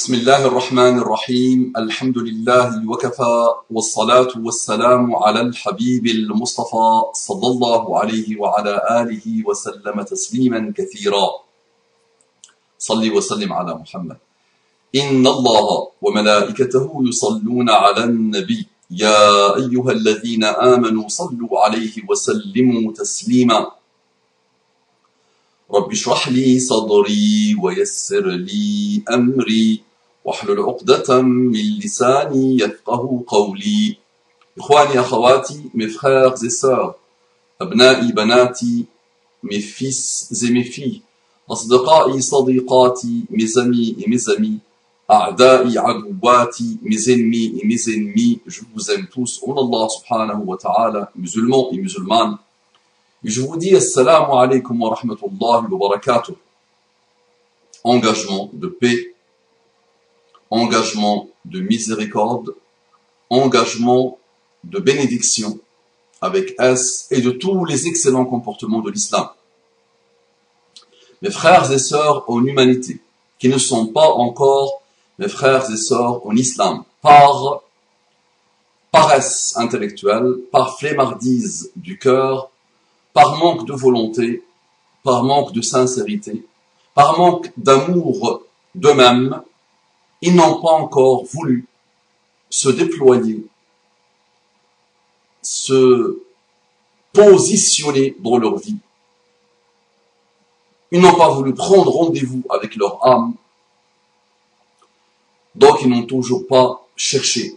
بسم الله الرحمن الرحيم. الحمد لله وكفى والصلاة والسلام على الحبيب المصطفى صلى الله عليه وعلى آله وسلم تسليما كثيرا. صل وسلم على محمد. إن الله وملائكته يصلون على النبي. يا أيها الذين آمنوا صلوا عليه وسلموا تسليما. رب اشرح لي صدري ويسر لي أمري. واحلل عقدة من لساني يفقه قولي إخواني أخواتي mes frères et sœurs أبنائي بناتي mes fils et mes filles أصدقائي صديقاتي mes amis et mes amis أعدائي عدواتي mes ennemis et mes ennemis je vous aime tous en Allah subhanahu wa ta'ala musulmans et musulmanes et je vous dis assalamu alaikum wa rahmatullahi wa barakatuh engagement de paix engagement de miséricorde, engagement de bénédiction avec S et de tous les excellents comportements de l'islam. Mes frères et sœurs en humanité, qui ne sont pas encore mes frères et sœurs en islam, par paresse intellectuelle, par flemmardise du cœur, par manque de volonté, par manque de sincérité, par manque d'amour d'eux-mêmes, ils n'ont pas encore voulu se déployer, se positionner dans leur vie. Ils n'ont pas voulu prendre rendez-vous avec leur âme. Donc ils n'ont toujours pas cherché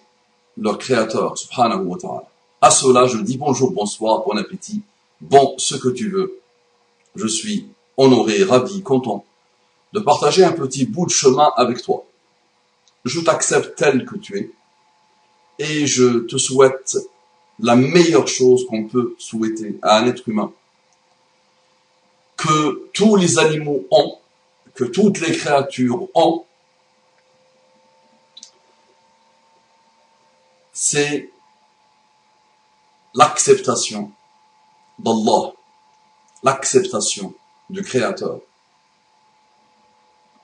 leur créateur, subhanahu wa ta'ala. À cela, je dis bonjour, bonsoir, bon appétit, bon ce que tu veux. Je suis honoré, ravi, content de partager un petit bout de chemin avec toi je t'accepte tel que tu es et je te souhaite la meilleure chose qu'on peut souhaiter à un être humain. Que tous les animaux ont, que toutes les créatures ont, c'est l'acceptation d'Allah, l'acceptation du Créateur.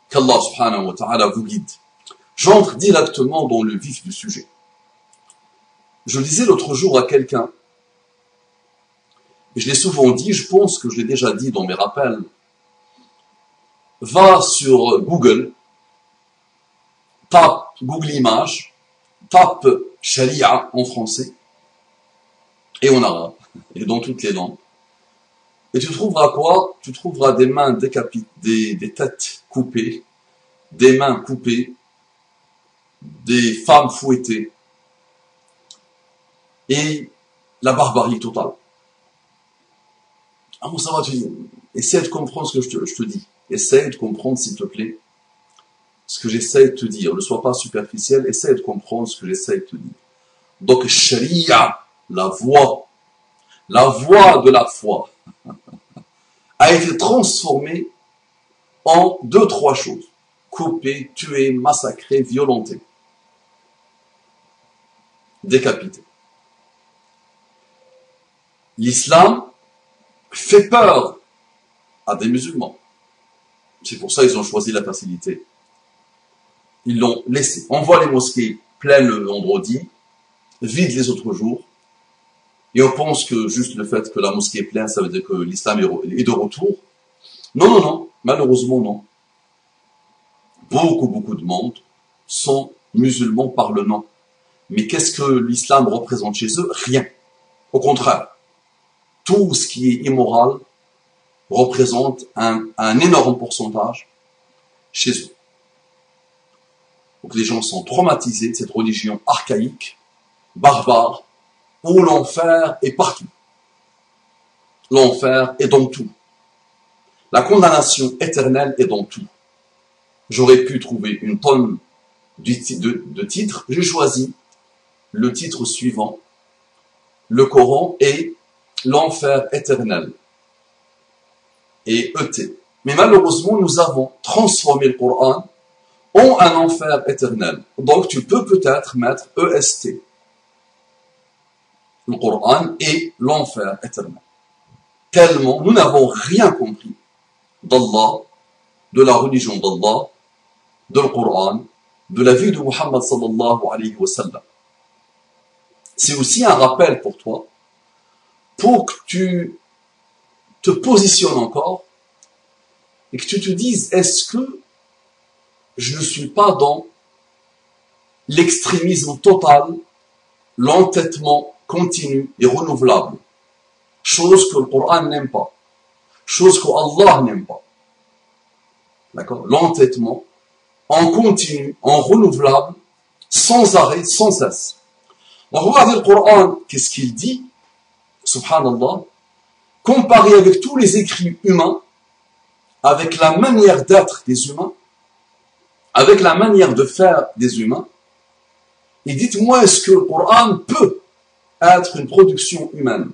Qu'Allah subhanahu wa ta'ala vous guide. J'entre directement dans le vif du sujet. Je disais l'autre jour à quelqu'un, et je l'ai souvent dit, je pense que je l'ai déjà dit dans mes rappels, va sur Google, tape Google Images, tape Sharia en français, et en arabe, et dans toutes les langues. Et tu trouveras quoi? Tu trouveras des mains décapitées, des, des têtes coupées, des mains coupées, des femmes fouettées et la barbarie totale. Ah bon, ça va, tu dis, essaie de comprendre ce que je te, dis. Essaie de comprendre, s'il te plaît, ce que j'essaie de te dire. Ne sois pas superficiel, essaie de comprendre ce que j'essaie de te dire. Donc, Sharia, la voix, la voix de la foi, a été transformée en deux, trois choses. Coupée, tuée, massacrée, violentée décapité. L'islam fait peur à des musulmans. C'est pour ça qu'ils ont choisi la facilité. Ils l'ont laissé. On voit les mosquées pleines le vendredi, vides les autres jours, et on pense que juste le fait que la mosquée est pleine, ça veut dire que l'islam est de retour. Non, non, non, malheureusement non. Beaucoup, beaucoup de monde sont musulmans par le nom. Mais qu'est-ce que l'islam représente chez eux? Rien. Au contraire, tout ce qui est immoral représente un, énorme pourcentage chez eux. Donc les gens sont traumatisés de cette religion archaïque, barbare, où l'enfer est partout. L'enfer est dans tout. La condamnation éternelle est dans tout. J'aurais pu trouver une tonne de, de titres, j'ai choisi le titre suivant. Le Coran est l'enfer éternel. Et ET. Mais malheureusement, nous avons transformé le Coran en un enfer éternel. Donc tu peux peut-être mettre EST. Le Coran est l'enfer éternel. Tellement nous n'avons rien compris d'Allah, de la religion d'Allah, de le Coran de la vie de Muhammad sallallahu alayhi wa sallam. C'est aussi un rappel pour toi, pour que tu te positionnes encore et que tu te dises, est-ce que je ne suis pas dans l'extrémisme total, l'entêtement continu et renouvelable, chose que le Coran n'aime pas, chose que Allah n'aime pas. D'accord? L'entêtement en continu, en renouvelable, sans arrêt, sans cesse. Le Coran, qu'est-ce qu'il dit? Subhanallah. Comparé avec tous les écrits humains, avec la manière d'être des humains, avec la manière de faire des humains, et dites-moi, est-ce que le Coran peut être une production humaine?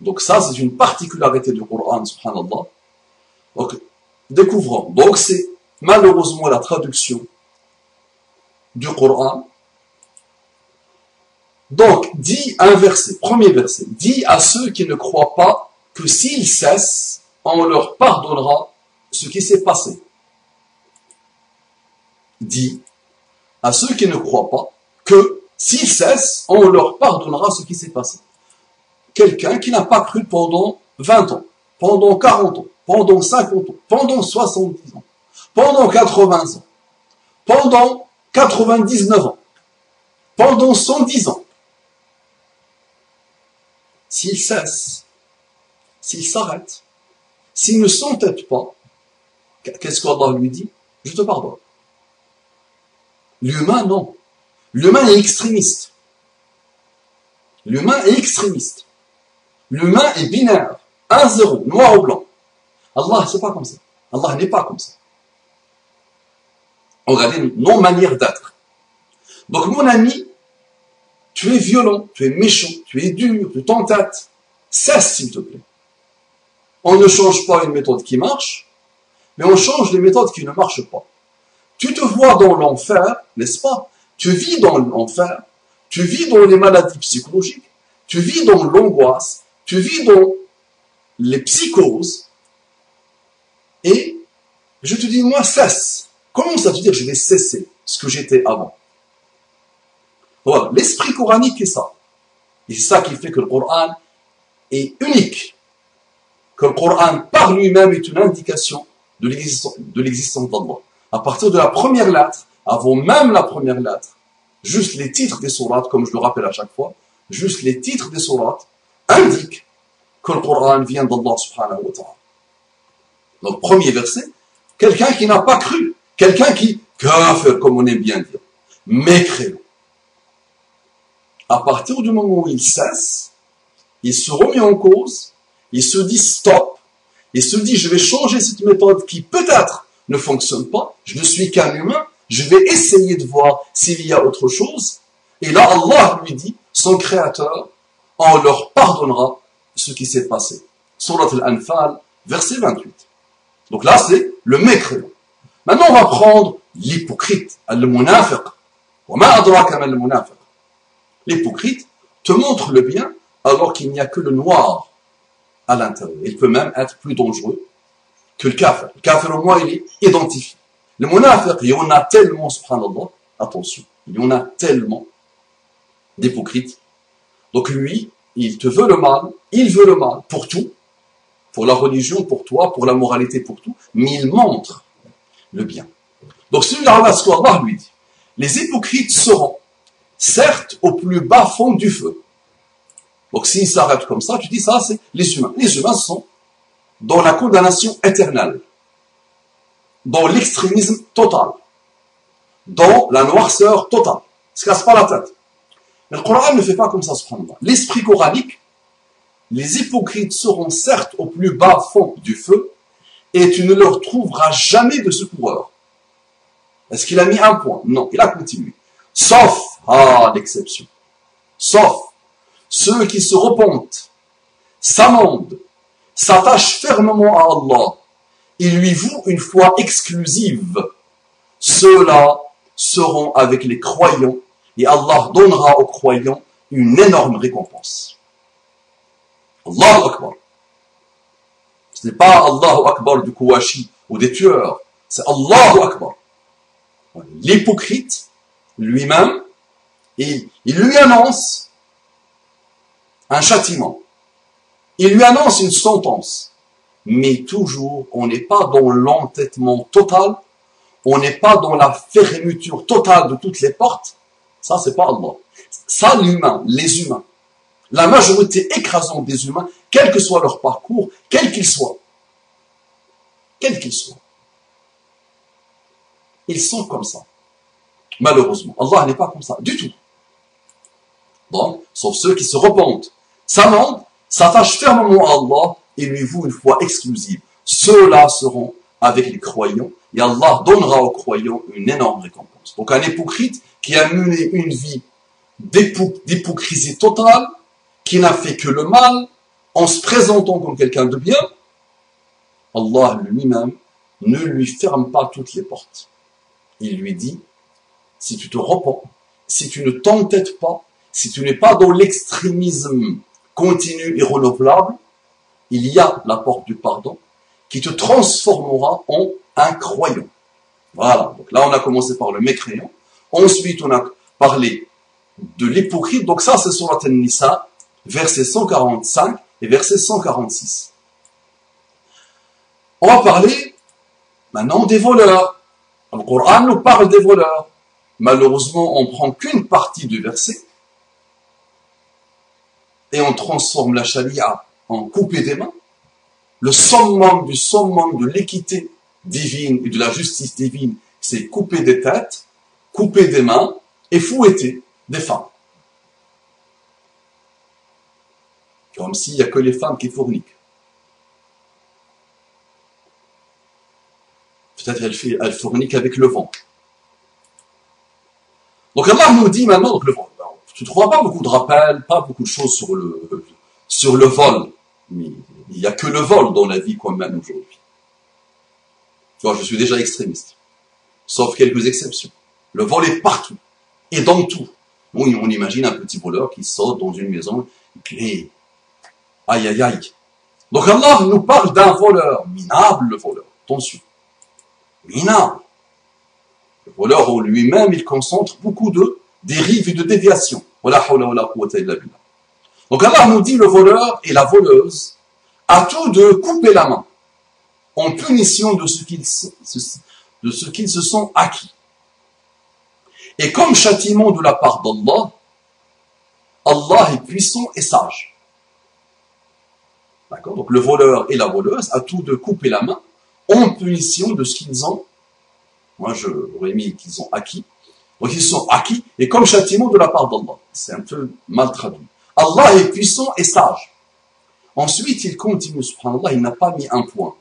Donc ça, c'est une particularité du Coran, subhanallah. Donc, découvrons. Donc c'est malheureusement la traduction du Coran. Donc, dit un verset, premier verset, dit à ceux qui ne croient pas que s'ils cessent, on leur pardonnera ce qui s'est passé. Dit à ceux qui ne croient pas que s'ils cessent, on leur pardonnera ce qui s'est passé. Quelqu'un qui n'a pas cru pendant 20 ans, pendant 40 ans, pendant 50 ans, pendant 70 ans, pendant 80 ans, pendant 99 ans, pendant 110 ans, s'il cesse, s'il s'arrête, s'il ne s'entête pas, qu'est-ce qu'Allah lui dit? Je te pardonne. L'humain, non. L'humain est extrémiste. L'humain est extrémiste. L'humain est binaire. Un zéro, noir ou blanc. Allah, c'est pas comme ça. Allah n'est pas comme ça. Regardez nos manières d'être. Donc, mon ami, tu es violent, tu es méchant, tu es dur, tu t'entêtes. Cesse, s'il te plaît. On ne change pas une méthode qui marche, mais on change les méthodes qui ne marchent pas. Tu te vois dans l'enfer, n'est-ce pas? Tu vis dans l'enfer, tu vis dans les maladies psychologiques, tu vis dans l'angoisse, tu vis dans les psychoses, et je te dis, moi, cesse. Comment ça veut dire je vais cesser ce que j'étais avant Voilà, l'esprit coranique est ça. Et c'est ça qui fait que le Coran est unique. Que le Coran par lui-même est une indication de l'existence d'Allah. À partir de la première lettre, avant même la première lettre, juste les titres des sourates, comme je le rappelle à chaque fois, juste les titres des sourates indiquent que le Coran vient d'Allah subhanahu wa ta'ala. Donc, premier verset, quelqu'un qui n'a pas cru, quelqu'un qui, kafir, comme on aime bien dire, mécréant. À partir du moment où il cesse, il se remet en cause, il se dit stop, il se dit je vais changer cette méthode qui peut-être ne fonctionne pas, je ne suis qu'un humain, je vais essayer de voir s'il y a autre chose. Et là, Allah lui dit, son créateur, on leur pardonnera ce qui s'est passé. Surat al-Anfal, verset 28. Donc là, c'est le mécréant. Maintenant, on va prendre l'hypocrite, al-munafiq. L'hypocrite te montre le bien alors qu'il n'y a que le noir à l'intérieur. Il peut même être plus dangereux que le kafir. Le kafir, au moins, il est identifié. Le munafiq, il y en a tellement, subhanallah, attention, il y en a tellement d'hypocrites. Donc lui, il te veut le mal, il veut le mal pour tout, pour la religion, pour toi, pour la moralité, pour tout, mais il montre le bien. Donc celui-là, lui dit, les hypocrites seront, certes, au plus bas fond du feu. Donc s'ils s'arrêtent comme ça, tu dis ça, c'est les humains. Les humains sont dans la condamnation éternelle, dans l'extrémisme total, dans la noirceur totale. Ne se casse pas la tête. Mais le Coran ne fait pas comme ça, cependant. L'esprit coranique les hypocrites seront certes au plus bas fond du feu, et tu ne leur trouveras jamais de secoureur. Est-ce qu'il a mis un point? Non, il a continué. Sauf, ah, l'exception, sauf ceux qui se repentent, s'amendent, s'attachent fermement à Allah, et lui vouent une foi exclusive. Ceux-là seront avec les croyants, et Allah donnera aux croyants une énorme récompense. Allahu Akbar. Ce n'est pas Allahu Akbar du Kouachi ou des tueurs. C'est Allahu Akbar. L'hypocrite, lui-même, il, lui annonce un châtiment. Il lui annonce une sentence. Mais toujours, on n'est pas dans l'entêtement total, on n'est pas dans la fermeture totale de toutes les portes. Ça, c'est pas Allah. Ça, l'humain, les humains. La majorité écrasante des humains, quel que soit leur parcours, quel qu'il soit, quel qu'il soit, ils sont comme ça. Malheureusement. Allah n'est pas comme ça, du tout. Bon, sauf ceux qui se repentent, s'amendent, s'attachent fermement à Allah et lui vouent une foi exclusive. Ceux-là seront avec les croyants et Allah donnera aux croyants une énorme récompense. Donc un hypocrite qui a mené une vie d'hypocrisie totale, qui n'a fait que le mal, en se présentant comme quelqu'un de bien, Allah lui-même ne lui ferme pas toutes les portes. Il lui dit, si tu te repens, si tu ne t'entêtes pas, si tu n'es pas dans l'extrémisme continu et renouvelable, il y a la porte du pardon qui te transformera en un croyant. Voilà. Donc là, on a commencé par le mécréant. Ensuite, on a parlé de l'hypocrite. Donc ça, c'est sur Nisa, verset 145 et verset 146. On va parler maintenant des voleurs. Le Coran nous parle des voleurs. Malheureusement, on prend qu'une partie du verset et on transforme la charia en coupé des mains. Le summum du summum de l'équité divine et de la justice divine, c'est couper des têtes, couper des mains et fouetter des femmes. Comme s'il n'y a que les femmes qui fourniquent. Peut-être elle, elle fournique avec le vent. Donc Allah nous dit maintenant, le vent, tu ne trouveras pas beaucoup de rappels, pas beaucoup de choses sur le, sur le vol. Il n'y a que le vol dans la vie qu'on mène aujourd'hui. Tu vois, je suis déjà extrémiste. Sauf quelques exceptions. Le vol est partout. Et dans tout. Oui, on imagine un petit voleur qui saute dans une maison, et puis, aïe aïe aïe. Donc Allah nous parle d'un voleur, minable le voleur. Attention. Minable. Le voleur en lui-même, il concentre beaucoup de dérives et de déviations. Donc Allah nous dit le voleur et la voleuse à tout de couper la main en punition de ce qu'ils de ce qu'ils se sont acquis. Et comme châtiment de la part d'Allah, Allah est puissant et sage. D'accord? Donc le voleur et la voleuse à tout de couper la main en punition de ce qu'ils ont, moi je j'aurais mis qu'ils ont acquis, donc ils sont acquis et comme châtiment de la part d'Allah. C'est un peu mal traduit. Allah est puissant et sage. Ensuite, il continue, subhanallah, il n'a pas mis un point.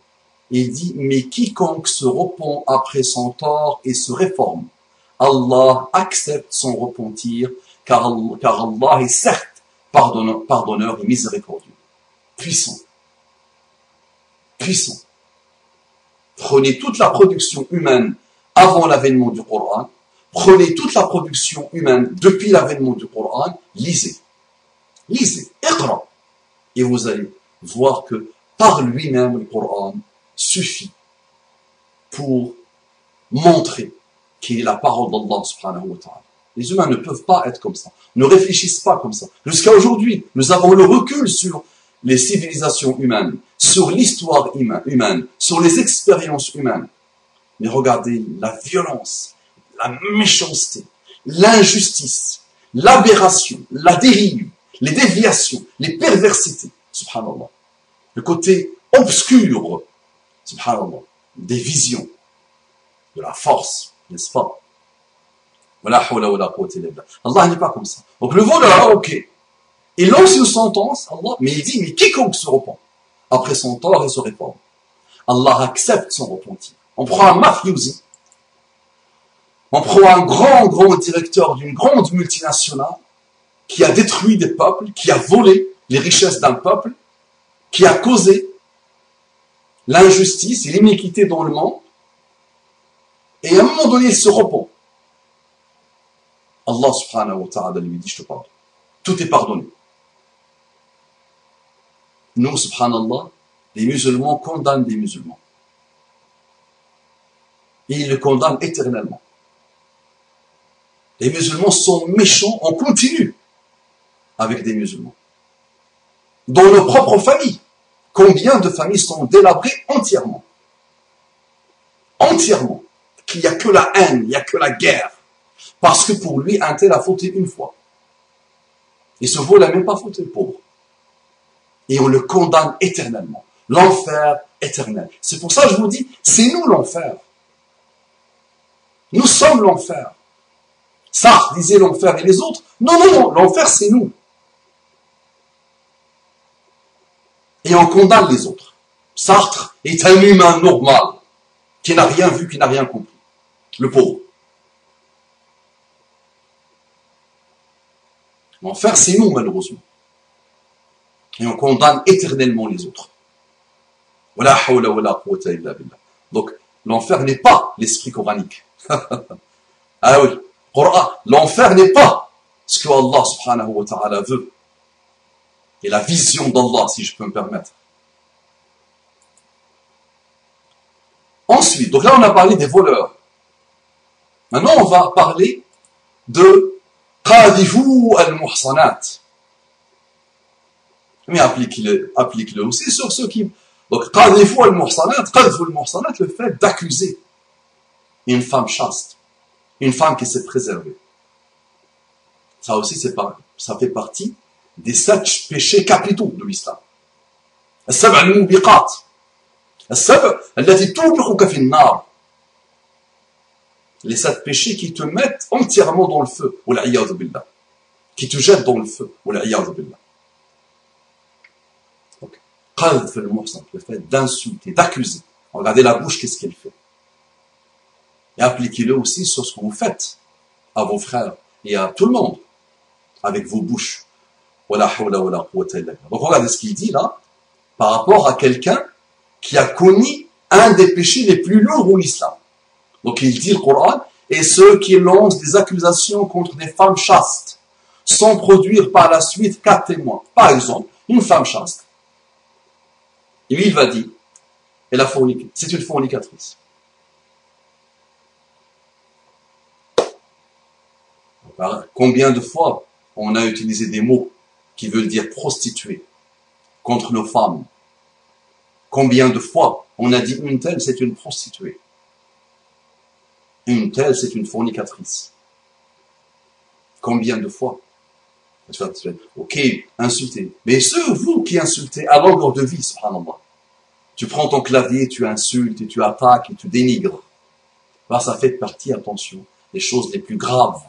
Il dit, mais quiconque se repent après son tort et se réforme, Allah accepte son repentir, car, Allah est certes pardonneur, pardonneur et miséricordieux. Puissant. Puissant. Prenez toute la production humaine avant l'avènement du Coran, prenez toute la production humaine depuis l'avènement du Coran, lisez. Lisez, écran et vous allez voir que par lui-même le Coran suffit pour montrer qu'il est la parole d'Allah subhanahu wa ta'ala. Les humains ne peuvent pas être comme ça, ne réfléchissent pas comme ça. Jusqu'à aujourd'hui, nous avons le recul sur les civilisations humaines, sur l'histoire humaine, sur les expériences humaines. Mais regardez la violence, la méchanceté, l'injustice, l'aberration, la dérive, les déviations, les perversités, subhanallah. Le côté obscur, subhanallah, des visions, de la force, n'est-ce pas? Allah n'est pas comme ça. Donc le voleur, ok. Il lance une sentence, Allah, mais il dit, mais quiconque se repent après son tort et se réforme, Allah accepte son repentir. On prend un mafiosi, on prend un grand, grand directeur d'une grande multinationale, qui a détruit des peuples, qui a volé les richesses d'un peuple, qui a causé l'injustice et l'iniquité dans le monde, et à un moment donné, il se repent. Allah subhanahu wa ta'ala lui dit, je te pardonne. Tout est pardonné. Nous, subhanallah, les musulmans condamnent des musulmans. Et ils le condamnent éternellement. Les musulmans sont méchants en continu avec des musulmans. Dans nos propres familles. Combien de familles sont délabrées entièrement? Entièrement. Qu'il n'y a que la haine, il n'y a que la guerre. Parce que pour lui, un tel a fauté une fois. Et ce vol n'a même pas fauté, pauvre. Et on le condamne éternellement. L'enfer éternel. C'est pour ça que je vous dis, c'est nous l'enfer. Nous sommes l'enfer. Ça, disait l'enfer et les autres. Non, non, non, l'enfer c'est nous. Et on condamne les autres. Sartre est un humain normal, qui n'a rien vu, qui n'a rien compris. Le pauvre. L'enfer, c'est nous, malheureusement. Et on condamne éternellement les autres. Donc, l'enfer n'est pas l'esprit coranique. ah oui, l'enfer n'est pas ce que Allah subhanahu wa ta'ala veut et la vision d'Allah, si je peux me permettre. Ensuite, donc là on a parlé des voleurs. Maintenant on va parler de Qadifu al-Muhsanat. Mais applique-le applique aussi sur ceux qui... Donc Qadifu al-Muhsanat, al-Muhsanat, le fait d'accuser une femme chaste, une femme qui s'est préservée. Ça aussi, c'est pas, ça fait partie des sept péchés capitaux de l'islam. السبع الموبقات السبع التي توبقك في النار les sept péchés qui te mettent entièrement dans le feu billah qui te jettent dans le feu billah donc قذف المحسن le fait d'insulter d'accuser regardez la bouche qu'est-ce qu'elle fait et appliquez-le aussi sur ce que vous faites à vos frères et à tout le monde avec vos bouches donc regardez ce qu'il dit là, par rapport à quelqu'un qui a connu un des péchés les plus lourds au l'islam. Donc il dit le Coran, et ceux qui lancent des accusations contre des femmes chastes, sans produire par la suite quatre témoins. Par exemple, une femme chaste. Et lui, il va dire, elle a forniqué. C'est une fornicatrice. Combien de fois on a utilisé des mots qui veut dire prostituée, contre nos femmes? Combien de fois on a dit une telle, c'est une prostituée? Une telle, c'est une fornicatrice. Combien de fois? Ok, insulter. Mais ceux, vous qui insultez à longueur de vie, subhanallah. Tu prends ton clavier, tu insultes, et tu attaques, et tu dénigres. Ça fait partie, attention, des choses les plus graves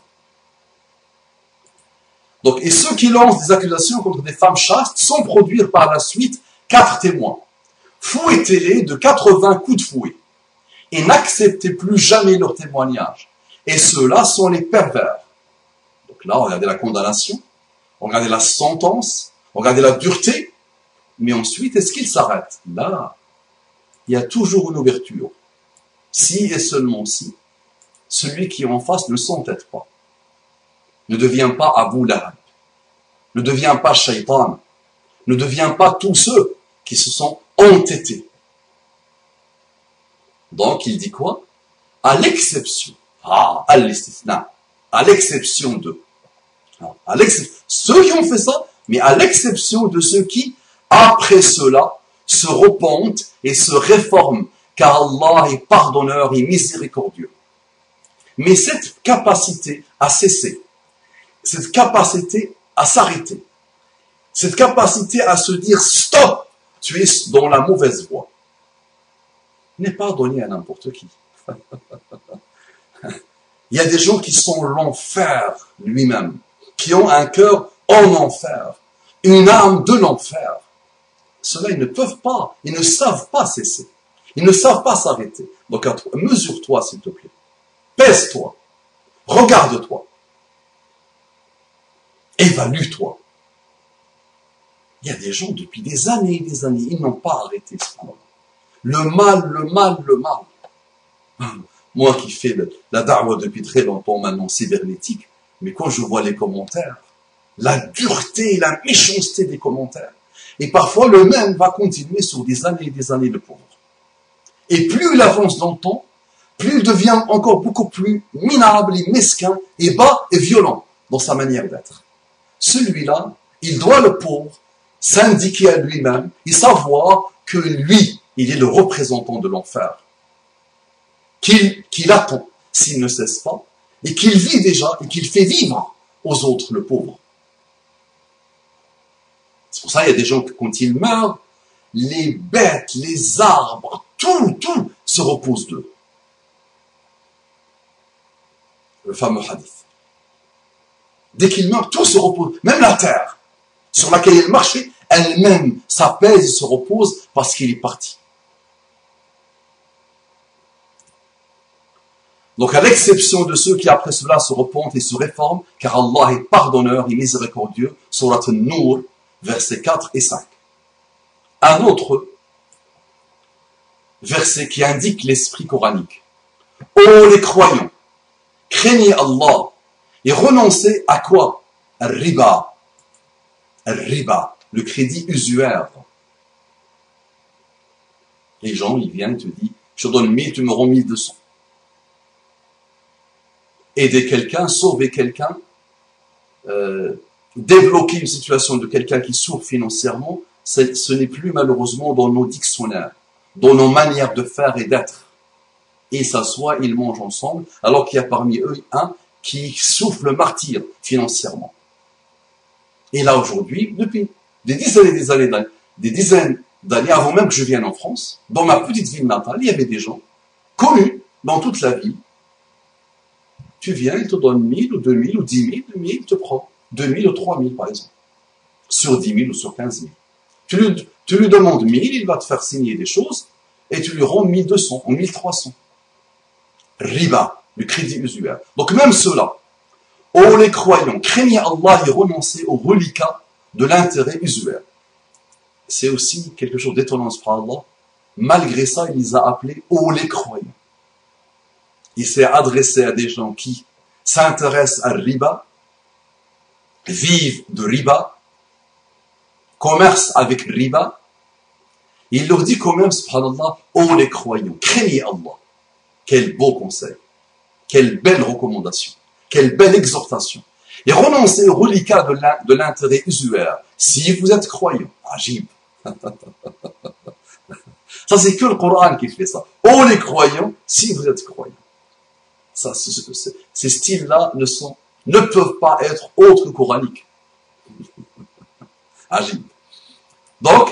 donc, et ceux qui lancent des accusations contre des femmes chastes sans produire par la suite quatre témoins. Fouettez-les de 80 coups de fouet et n'acceptez plus jamais leur témoignage. Et ceux-là sont les pervers. Donc là, regardez la condamnation, regardez la sentence, regardez la dureté, mais ensuite, est-ce qu'il s'arrête? Là, il y a toujours une ouverture. Si et seulement si, celui qui est en face ne s'entête pas ne devient pas Abu Lahab, ne devient pas Shaitan, ne devient pas tous ceux qui se sont entêtés. Donc il dit quoi? À l'exception, ah, à l'exception de, ah, ceux qui ont fait ça, mais à l'exception de ceux qui, après cela, se repentent et se réforment, car Allah est pardonneur et miséricordieux. Mais cette capacité à cesser, cette capacité à s'arrêter, cette capacité à se dire stop, tu es dans la mauvaise voie, n'est pas donnée à n'importe qui. Il y a des gens qui sont l'enfer lui-même, qui ont un cœur en enfer, une âme de l'enfer. Cela, ils ne peuvent pas, ils ne savent pas cesser. Ils ne savent pas s'arrêter. Donc, mesure-toi, s'il te plaît. Pèse-toi. Regarde-toi. Évalue-toi. Il y a des gens depuis des années et des années, ils n'ont pas arrêté ce moment. Le mal, le mal, le mal. Moi qui fais la darwa depuis très longtemps maintenant cybernétique, mais quand je vois les commentaires, la dureté et la méchanceté des commentaires, et parfois le même va continuer sur des années et des années de pauvre. Et plus il avance dans le temps, plus il devient encore beaucoup plus minable et mesquin et bas et violent dans sa manière d'être. Celui-là, il doit le pauvre s'indiquer à lui-même et savoir que lui, il est le représentant de l'enfer, qu'il attend s'il ne cesse pas, et qu'il vit déjà et qu'il fait vivre aux autres le pauvre. C'est pour ça qu'il y a des gens que quand ils meurent, les bêtes, les arbres, tout, tout se repose d'eux. Le fameux hadith. Dès qu'il meurt, tout se repose, même la terre sur laquelle il marchait, elle-même s'apaise et se repose parce qu'il est parti. Donc à l'exception de ceux qui après cela se repentent et se réforment, car Allah est pardonneur et miséricordieux, surat An-Nur, versets 4 et 5. Un autre verset qui indique l'esprit coranique. Ô les croyants, craignez Allah et renoncez à quoi? Riba. Riba, le crédit usuaire. Les gens, ils viennent te disent, je te donne 1000, tu me rends 1200 aider quelqu'un, sauver quelqu'un, euh, débloquer une situation de quelqu'un qui souffre financièrement, ce n'est plus malheureusement dans nos dictionnaires, dans nos manières de faire et d'être. Ils s'assoient, ils mangent ensemble, alors qu'il y a parmi eux un qui souffre le martyr financièrement. Et là aujourd'hui, depuis des dizaines et des années, des dizaines d'années avant même que je vienne en France, dans ma petite ville natale, il y avait des gens connus dans toute la ville tu viens, il te donne 1000 ou 2000 ou 10 000, 2000, il te prend 2000 ou 3000 par exemple, sur 10 000 ou sur 15 000. Tu lui, tu lui demandes 1000, il va te faire signer des choses et tu lui rends 1200 ou 1300. Riba, le crédit usuaire. Donc même cela, oh les croyants, craignez Allah et renoncez au reliquat de l'intérêt usuaire. C'est aussi quelque chose d'étonnant, Allah? Malgré ça, il les a appelés oh les croyants il s'est adressé à des gens qui s'intéressent à riba, vivent de riba, commercent avec riba. Il leur dit quand même, subhanallah, oh les croyants, craignez Allah. Quel beau conseil, quelle belle recommandation, quelle belle exhortation. Et renoncez au reliquat de l'intérêt usuaire si vous êtes croyant. Agib. Ça, c'est que le Coran qui fait ça. Oh les croyants, si vous êtes croyants. Ça, ces styles-là ne ne peuvent pas être autres coraniques. Agib. Donc,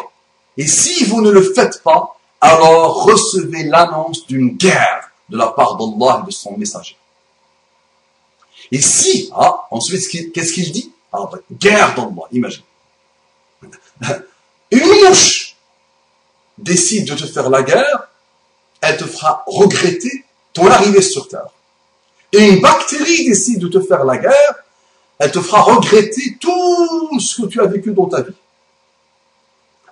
et si vous ne le faites pas, alors recevez l'annonce d'une guerre de la part d'Allah et de son messager. Et si, ah, ensuite, qu'est-ce qu'il dit? Ah, ben, guerre d'Allah, imagine. Une mouche décide de te faire la guerre, elle te fera regretter ton arrivée sur terre et une bactérie décide de te faire la guerre, elle te fera regretter tout ce que tu as vécu dans ta vie.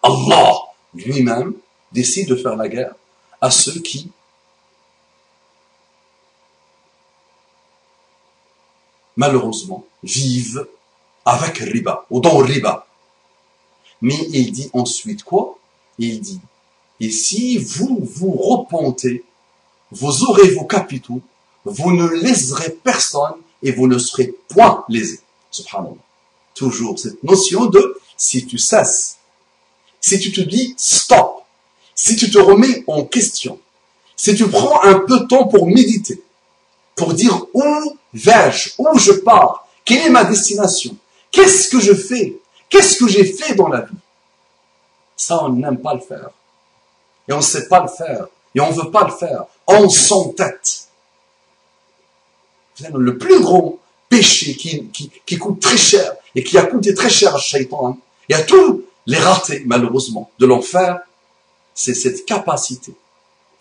Allah lui-même décide de faire la guerre à ceux qui malheureusement vivent avec riba ou dans riba. Mais il dit ensuite quoi? Il dit et si vous vous repentez, vous aurez vos capitaux vous ne léserez personne et vous ne serez point lésé. Subhanallah. Toujours cette notion de si tu cesses, si tu te dis stop, si tu te remets en question, si tu prends un peu de temps pour méditer, pour dire où vais-je, où je pars, quelle est ma destination, qu'est-ce que je fais, qu'est-ce que j'ai fait dans la vie. Ça, on n'aime pas le faire. Et on ne sait pas le faire. Et on ne veut pas le faire. On s'entête le plus gros péché qui, qui, coûte très cher et qui a coûté très cher à Shaitan et à tous les ratés, malheureusement, de l'enfer, c'est cette capacité,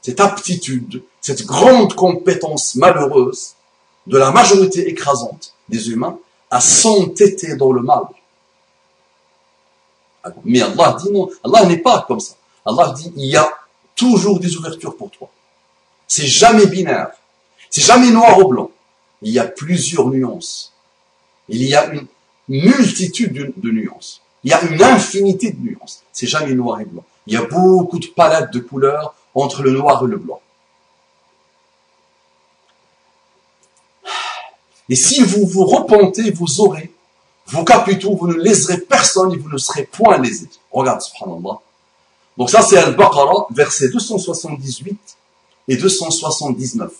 cette aptitude, cette grande compétence malheureuse de la majorité écrasante des humains à s'entêter dans le mal. Mais Allah dit non, Allah n'est pas comme ça. Allah dit il y a toujours des ouvertures pour toi. C'est jamais binaire. C'est jamais noir ou blanc il y a plusieurs nuances. Il y a une multitude de, nuances. Il y a une infinité de nuances. C'est jamais noir et blanc. Il y a beaucoup de palettes de couleurs entre le noir et le blanc. Et si vous vous repentez, vous aurez vos capitaux, vous ne léserez personne et vous ne serez point lésés. Regarde, subhanallah. Donc ça, c'est Al-Baqarah, versets 278 et 279.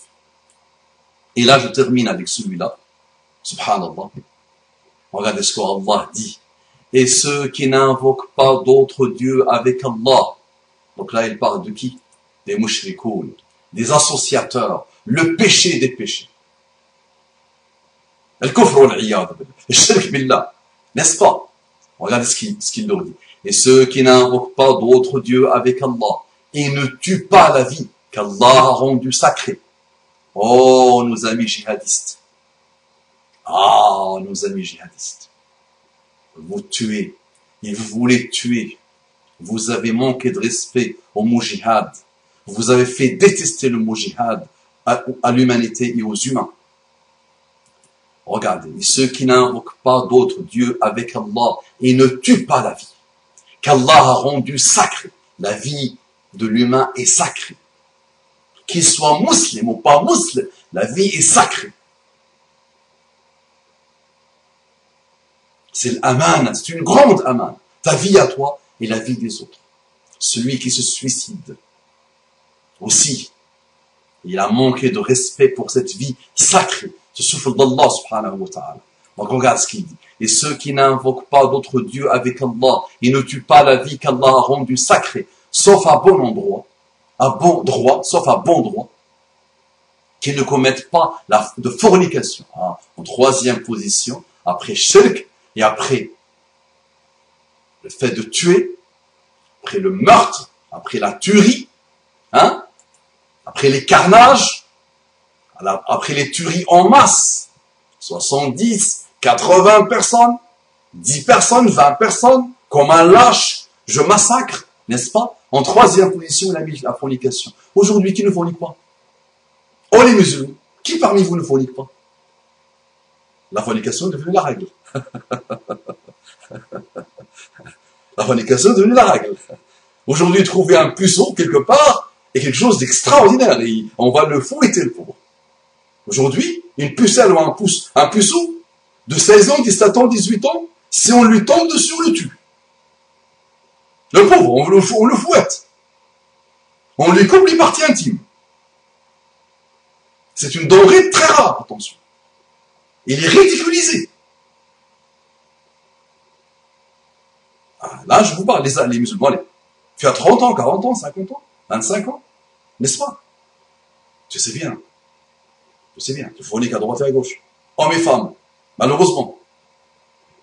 Et là, je termine avec celui-là. Subhanallah. Regardez ce qu'Allah dit. Et ceux qui n'invoquent pas d'autres dieux avec Allah. Donc là, il parle de qui? Des mushrikoun, des associateurs, le péché des péchés. Al-kufr al billah. N'est-ce pas? Regardez ce qu'il leur dit. Et ceux qui n'invoquent pas d'autres dieux avec Allah et ne tuent pas la vie qu'Allah a rendue sacrée. Oh, nos amis djihadistes. Ah, nos amis djihadistes. Vous tuez et vous voulez tuer. Vous avez manqué de respect au mot jihad. Vous avez fait détester le mot jihad à l'humanité et aux humains. Regardez, ceux qui n'invoquent pas d'autres dieux avec Allah et ne tuent pas la vie, qu'Allah a rendu sacrée. La vie de l'humain est sacrée. Qu'il soit musulman ou pas musulman, la vie est sacrée. C'est l'aman, c'est une grande aman. Ta vie à toi et la vie des autres. Celui qui se suicide aussi, il a manqué de respect pour cette vie sacrée ce souffle d'Allah subhanahu wa ta'ala. Donc regarde ce qu'il dit. Et ceux qui n'invoquent pas d'autres dieux avec Allah, ils ne tuent pas la vie qu'Allah a rendue sacrée, sauf à bon endroit, à bon droit, sauf à bon droit, qui ne commettent pas la, de fornication. Hein. En troisième position, après shirk et après le fait de tuer, après le meurtre, après la tuerie, hein, après les carnages, après les tueries en masse, 70, 80 personnes, 10 personnes, 20 personnes, comme un lâche, je massacre, n'est-ce pas En troisième position, la fornication. Aujourd'hui, qui ne fornique pas? Oh les musulmans, qui parmi vous ne fornique pas? La fornication est devenue la règle. la fornication est devenue la règle. Aujourd'hui, trouver un puceau quelque part est quelque chose d'extraordinaire. Et on va le fouetter le pauvre. Aujourd'hui, une pucelle ou un, pouce, un puceau de 16 ans, 17 ans, 18 ans, si on lui tombe dessus, on le tue. Le pauvre, on le, fouette. On lui coupe les parties intimes. C'est une denrée très rare, attention. Il est ridiculisé. Ah, là, je vous parle, les, les musulmans, allez, tu as 30 ans, 40 ans, 50 ans, 25 ans, n'est-ce pas? Tu sais bien, je sais bien, tu forniques à droite et à gauche. Hommes et femmes, malheureusement.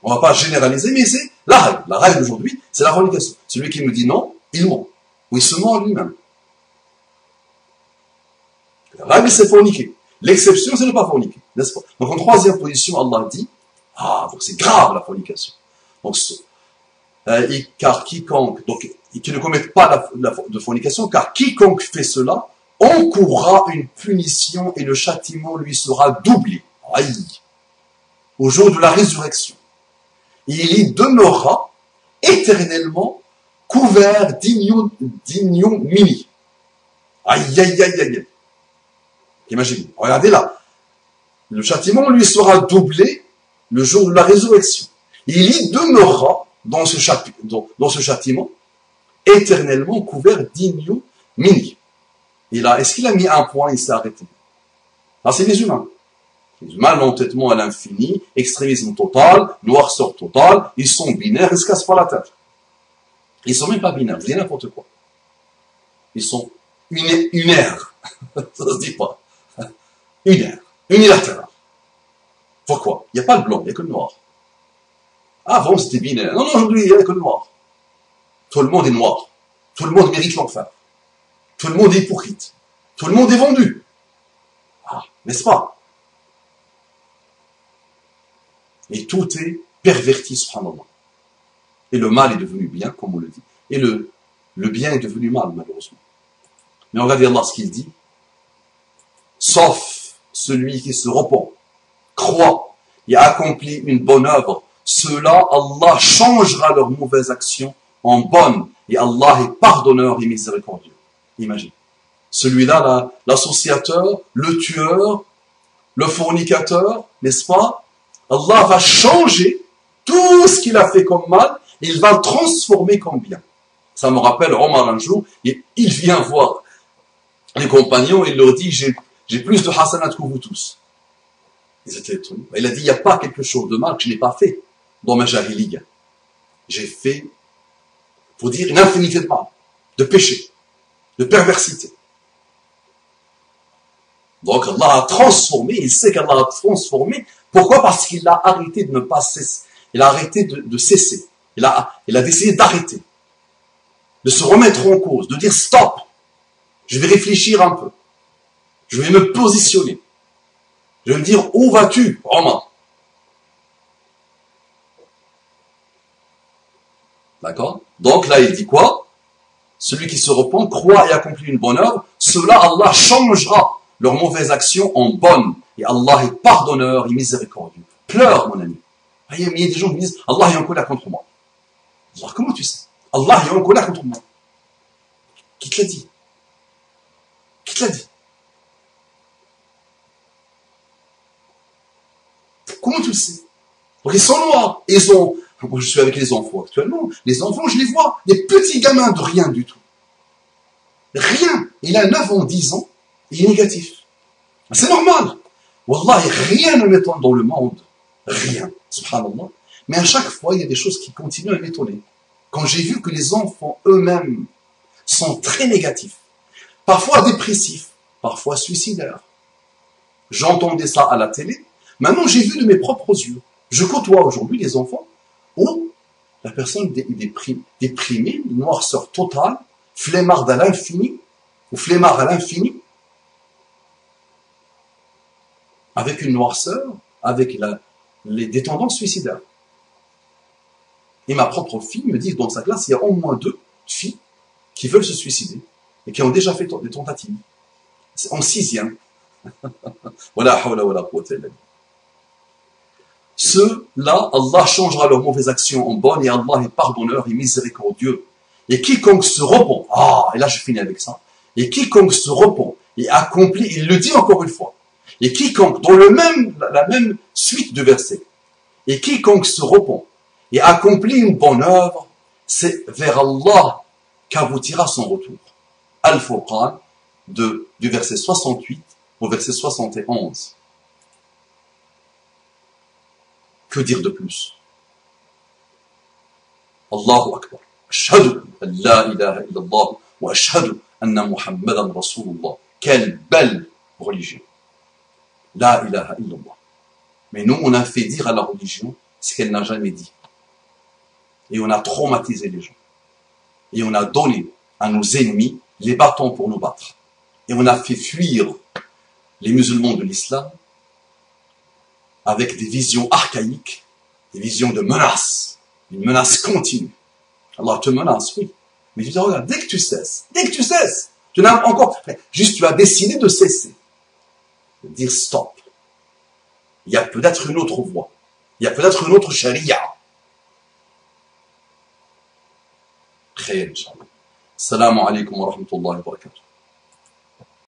On va pas généraliser, mais c'est la règle. La règle aujourd'hui, c'est la fornication. Celui qui me dit non, il ment. Ou il se ment lui-même. La règle, c'est forniquer. L'exception, c'est ne pas forniquer. N'est-ce pas? Donc en troisième position, Allah dit, ah, donc c'est grave la fornication. Donc, euh, car quiconque, qui ne commet pas de fornication, car quiconque fait cela, encourra une punition et le châtiment lui sera doublé. Aïe. Au jour de la résurrection. Il y demeurera éternellement couvert d'ignominie. Aïe, aïe, aïe, aïe. Imaginez. Regardez là. Le châtiment lui sera doublé le jour de la résurrection. Il y demeurera dans ce châtiment éternellement couvert d'ignominie. Et là, est-ce qu'il a mis un point, il s'est arrêté? Ah, c'est les humains. Les humains, l'entêtement à l'infini, extrémisme total, noirceur total, ils sont binaires, ils se cassent pas la tête. Ils sont même pas binaires, je dis n'importe quoi. Ils sont unaires. Ça se dit pas. Unaires. Unilatéral. Pourquoi? Il n'y a pas le blanc, il n'y a que le noir. Avant, c'était binaire. Non, non, aujourd'hui, il n'y a que le noir. Tout le monde est noir. Tout le monde mérite l'enfer. Tout le monde est hypocrite. Tout le monde est vendu. Ah, n'est-ce pas? Et tout est perverti, subhanallah. Et le mal est devenu bien, comme on le dit. Et le, bien est devenu mal, malheureusement. Mais regardez Allah ce qu'il dit. Sauf celui qui se repent, croit et accomplit une bonne œuvre, cela, Allah changera leurs mauvaises actions en bonnes. Et Allah est pardonneur et miséricordieux. Imagine. Celui-là, l'associateur, le tueur, le fornicateur, n'est-ce pas? Allah va changer tout ce qu'il a fait comme mal, et il va le transformer comme bien. Ça me rappelle Omar un jour, il vient voir les compagnons, il leur dit, j'ai plus de hasanat que vous tous. Ils étaient étonnés. Il a dit, il n'y a pas quelque chose de mal que je n'ai pas fait dans ma jahiliya. J'ai fait, pour dire, une infinité de mal, de péché, de perversité. Donc Allah a transformé, il sait qu'Allah a transformé. Pourquoi? Parce qu'il a arrêté de ne pas cesser. Il a arrêté de, cesser. Il a, il décidé d'arrêter. De se remettre en cause, de dire stop. Je vais réfléchir un peu. Je vais me positionner. Je vais me dire, où vas-tu, Romain D'accord? Donc là, il dit quoi? Celui qui se repent, croit et accomplit une bonne œuvre, cela, Allah changera leurs mauvaises actions en bonnes. Et Allah est pardonneur et miséricordieux. Pleure, mon ami. Il y a des gens qui disent, Allah est en colère contre moi. Alors, comment tu sais? Allah est en colère contre moi. Qui te l'a dit? Qui te l'a dit? Comment tu sais? Ils sont noirs. Ils ont, je suis avec les enfants actuellement. Les enfants, je les vois. Des petits gamins de rien du tout. Rien. Il a 9 ans, 10 ans. Il est négatif. C'est normal. Wallah, rien ne m'étonne dans le monde. Rien. Subhanallah. Mais à chaque fois, il y a des choses qui continuent à m'étonner. Quand j'ai vu que les enfants eux-mêmes sont très négatifs, parfois dépressifs, parfois suicidaires. J'entendais ça à la télé. Maintenant, j'ai vu de mes propres yeux. Je côtoie aujourd'hui des enfants où la personne est déprimée, noirceur totale, flemmarde à l'infini, ou flemmard à l'infini, avec une noirceur, avec les, des tendances suicidaires. Et ma propre fille me dit que dans sa classe, il y a au moins deux filles qui veulent se suicider et qui ont déjà fait des tentatives. En sixième. voilà, voilà, Ceux-là, Allah changera leurs mauvaises actions en bonnes et Allah est pardonneur et miséricordieux. Et quiconque se repent, ah, et là je finis avec ça, et quiconque se repent et accomplit, il le dit encore une fois, et quiconque, dans le même, la même suite de versets, et quiconque se repent et accomplit une bonne œuvre, c'est vers Allah qu'aboutira son retour. Al-Furqan, du verset 68 au verset 71. Que dire de plus? Allahu Akbar. Ashhadu an la ilaha illallah wa ashhadu anna Muhammadan Rasulullah. Quelle belle religion. La ilaha illallah. Mais nous, on a fait dire à la religion ce qu'elle n'a jamais dit. Et on a traumatisé les gens. Et on a donné à nos ennemis les bâtons pour nous battre. Et on a fait fuir les musulmans de l'islam avec des visions archaïques, des visions de menaces, une menace continue. Allah te menace, oui. Mais je dis, regarde, dès que tu cesses, dès que tu cesses, tu n'as encore, juste tu as décidé de cesser, de dire stop. Il y a peut-être une autre voie. Il y a peut-être une autre charia. Salam alaikum wa rahmatullahi wa barakatuh.